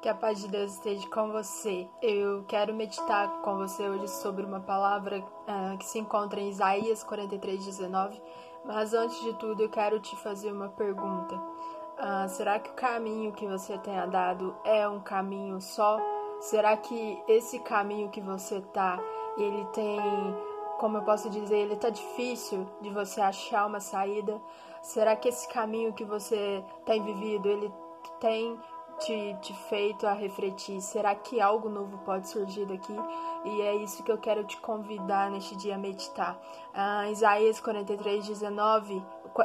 Que a paz de Deus esteja com você. Eu quero meditar com você hoje sobre uma palavra uh, que se encontra em Isaías 43, 19. Mas antes de tudo, eu quero te fazer uma pergunta. Uh, será que o caminho que você tenha dado é um caminho só? Será que esse caminho que você tá, ele tem, como eu posso dizer, ele tá difícil de você achar uma saída? Será que esse caminho que você tem vivido, ele tem te, te feito a refletir: será que algo novo pode surgir daqui? E é isso que eu quero te convidar neste dia a meditar. Ah, Isaías 43, 19,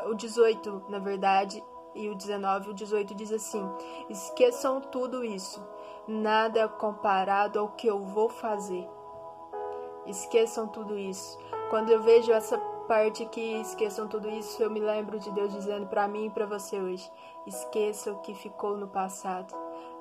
o 18, na verdade, e o 19, o 18 diz assim: Esqueçam tudo isso, nada comparado ao que eu vou fazer. Esqueçam tudo isso. Quando eu vejo essa parte que esqueçam tudo isso, eu me lembro de Deus dizendo para mim e para você hoje: esqueça o que ficou no passado.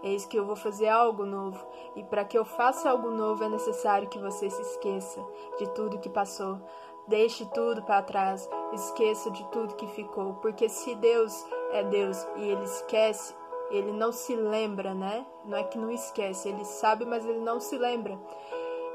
Eis que eu vou fazer algo novo, e para que eu faça algo novo é necessário que você se esqueça de tudo que passou. Deixe tudo para trás, esqueça de tudo que ficou, porque se Deus é Deus e ele esquece, ele não se lembra, né? Não é que não esquece, ele sabe, mas ele não se lembra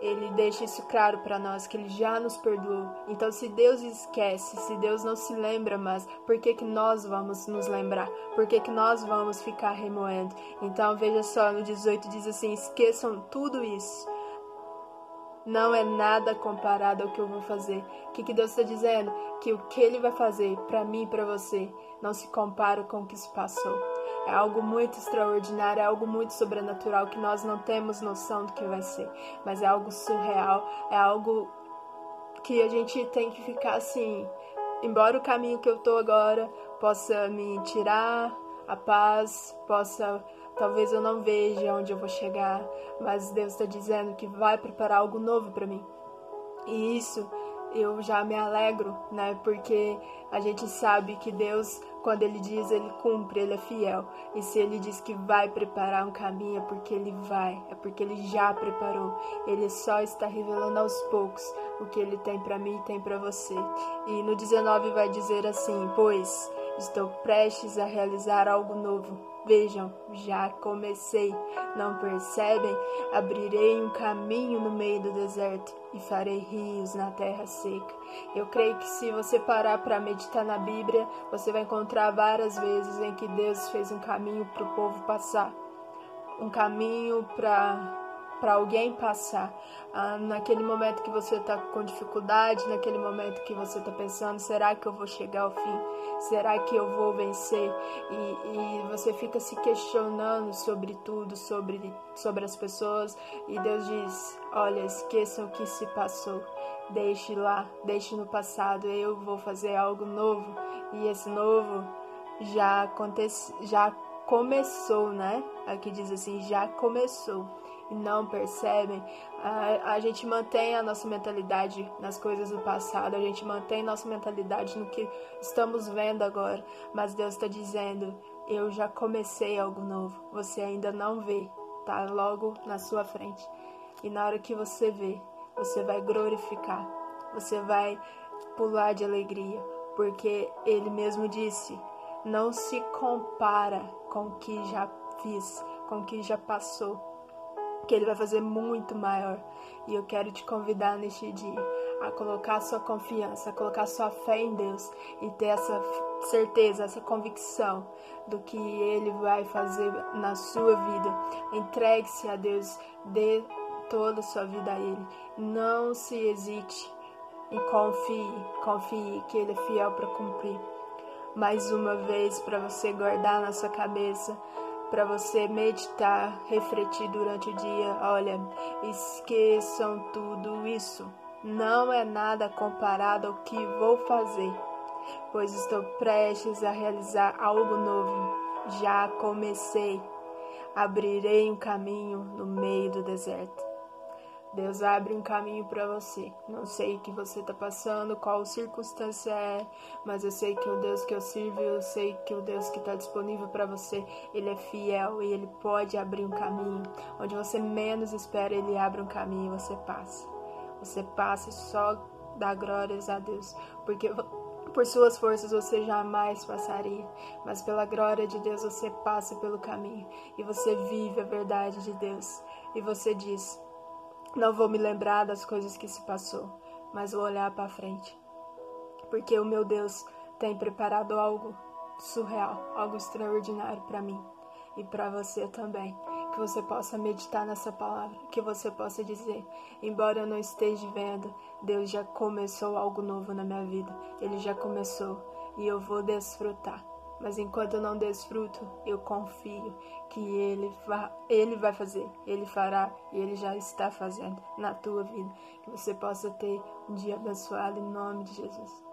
ele deixa isso claro para nós que ele já nos perdoou. Então, se Deus esquece, se Deus não se lembra mais, por que que nós vamos nos lembrar? Por que que nós vamos ficar remoendo? Então, veja só, no 18 diz assim: esqueçam tudo isso. Não é nada comparado ao que eu vou fazer. O que, que Deus está dizendo? Que o que Ele vai fazer para mim e para você não se compara com o que se passou. É algo muito extraordinário, é algo muito sobrenatural que nós não temos noção do que vai ser, mas é algo surreal, é algo que a gente tem que ficar assim. Embora o caminho que eu tô agora possa me tirar a paz, possa talvez eu não veja onde eu vou chegar, mas Deus está dizendo que vai preparar algo novo para mim. E isso eu já me alegro, né? Porque a gente sabe que Deus, quando Ele diz, Ele cumpre, Ele é fiel. E se Ele diz que vai preparar um caminho, é porque Ele vai, é porque Ele já preparou. Ele só está revelando aos poucos o que Ele tem para mim e tem para você. E no 19 vai dizer assim: Pois estou prestes a realizar algo novo Vejam, já comecei. Não percebem? Abrirei um caminho no meio do deserto e farei rios na terra seca. Eu creio que se você parar para meditar na Bíblia, você vai encontrar várias vezes em que Deus fez um caminho para o povo passar. Um caminho para para alguém passar. Ah, naquele momento que você está com dificuldade, naquele momento que você está pensando: será que eu vou chegar ao fim? Será que eu vou vencer? E, e você fica se questionando sobre tudo, sobre, sobre as pessoas. E Deus diz: olha, esqueçam o que se passou. Deixe lá, deixe no passado. Eu vou fazer algo novo. E esse novo já acontece, já começou, né? Aqui diz assim: já começou e não percebem, a, a gente mantém a nossa mentalidade nas coisas do passado, a gente mantém nossa mentalidade no que estamos vendo agora, mas Deus está dizendo: eu já comecei algo novo, você ainda não vê, tá logo na sua frente. E na hora que você vê, você vai glorificar, você vai pular de alegria, porque Ele mesmo disse: não se compara com o que já fiz, com o que já passou que Ele vai fazer muito maior. E eu quero te convidar neste dia a colocar sua confiança, a colocar sua fé em Deus e ter essa certeza, essa convicção do que Ele vai fazer na sua vida. Entregue-se a Deus, dê toda a sua vida a Ele. Não se hesite e confie, confie que Ele é fiel para cumprir. Mais uma vez para você guardar na sua cabeça para você meditar, refletir durante o dia. Olha, esqueçam tudo isso. Não é nada comparado ao que vou fazer, pois estou prestes a realizar algo novo. Já comecei. Abrirei um caminho no meio do deserto. Deus abre um caminho para você. Não sei o que você está passando, qual circunstância é, mas eu sei que o Deus que eu sirvo, eu sei que o Deus que está disponível para você, ele é fiel e ele pode abrir um caminho. Onde você menos espera, ele abre um caminho e você passa. Você passa e só dá glórias a Deus, porque por suas forças você jamais passaria, mas pela glória de Deus você passa pelo caminho e você vive a verdade de Deus. E você diz: Não vou me lembrar das coisas que se passou, mas vou olhar para frente. Porque o meu Deus tem preparado algo surreal, algo extraordinário para mim e para você também. Que você possa meditar nessa palavra, que você possa dizer: embora eu não esteja vendo, Deus já começou algo novo na minha vida. Ele já começou e eu vou desfrutar. Mas enquanto eu não desfruto, eu confio que ele, ele vai fazer, ele fará e ele já está fazendo na tua vida. Que você possa ter um dia abençoado em nome de Jesus.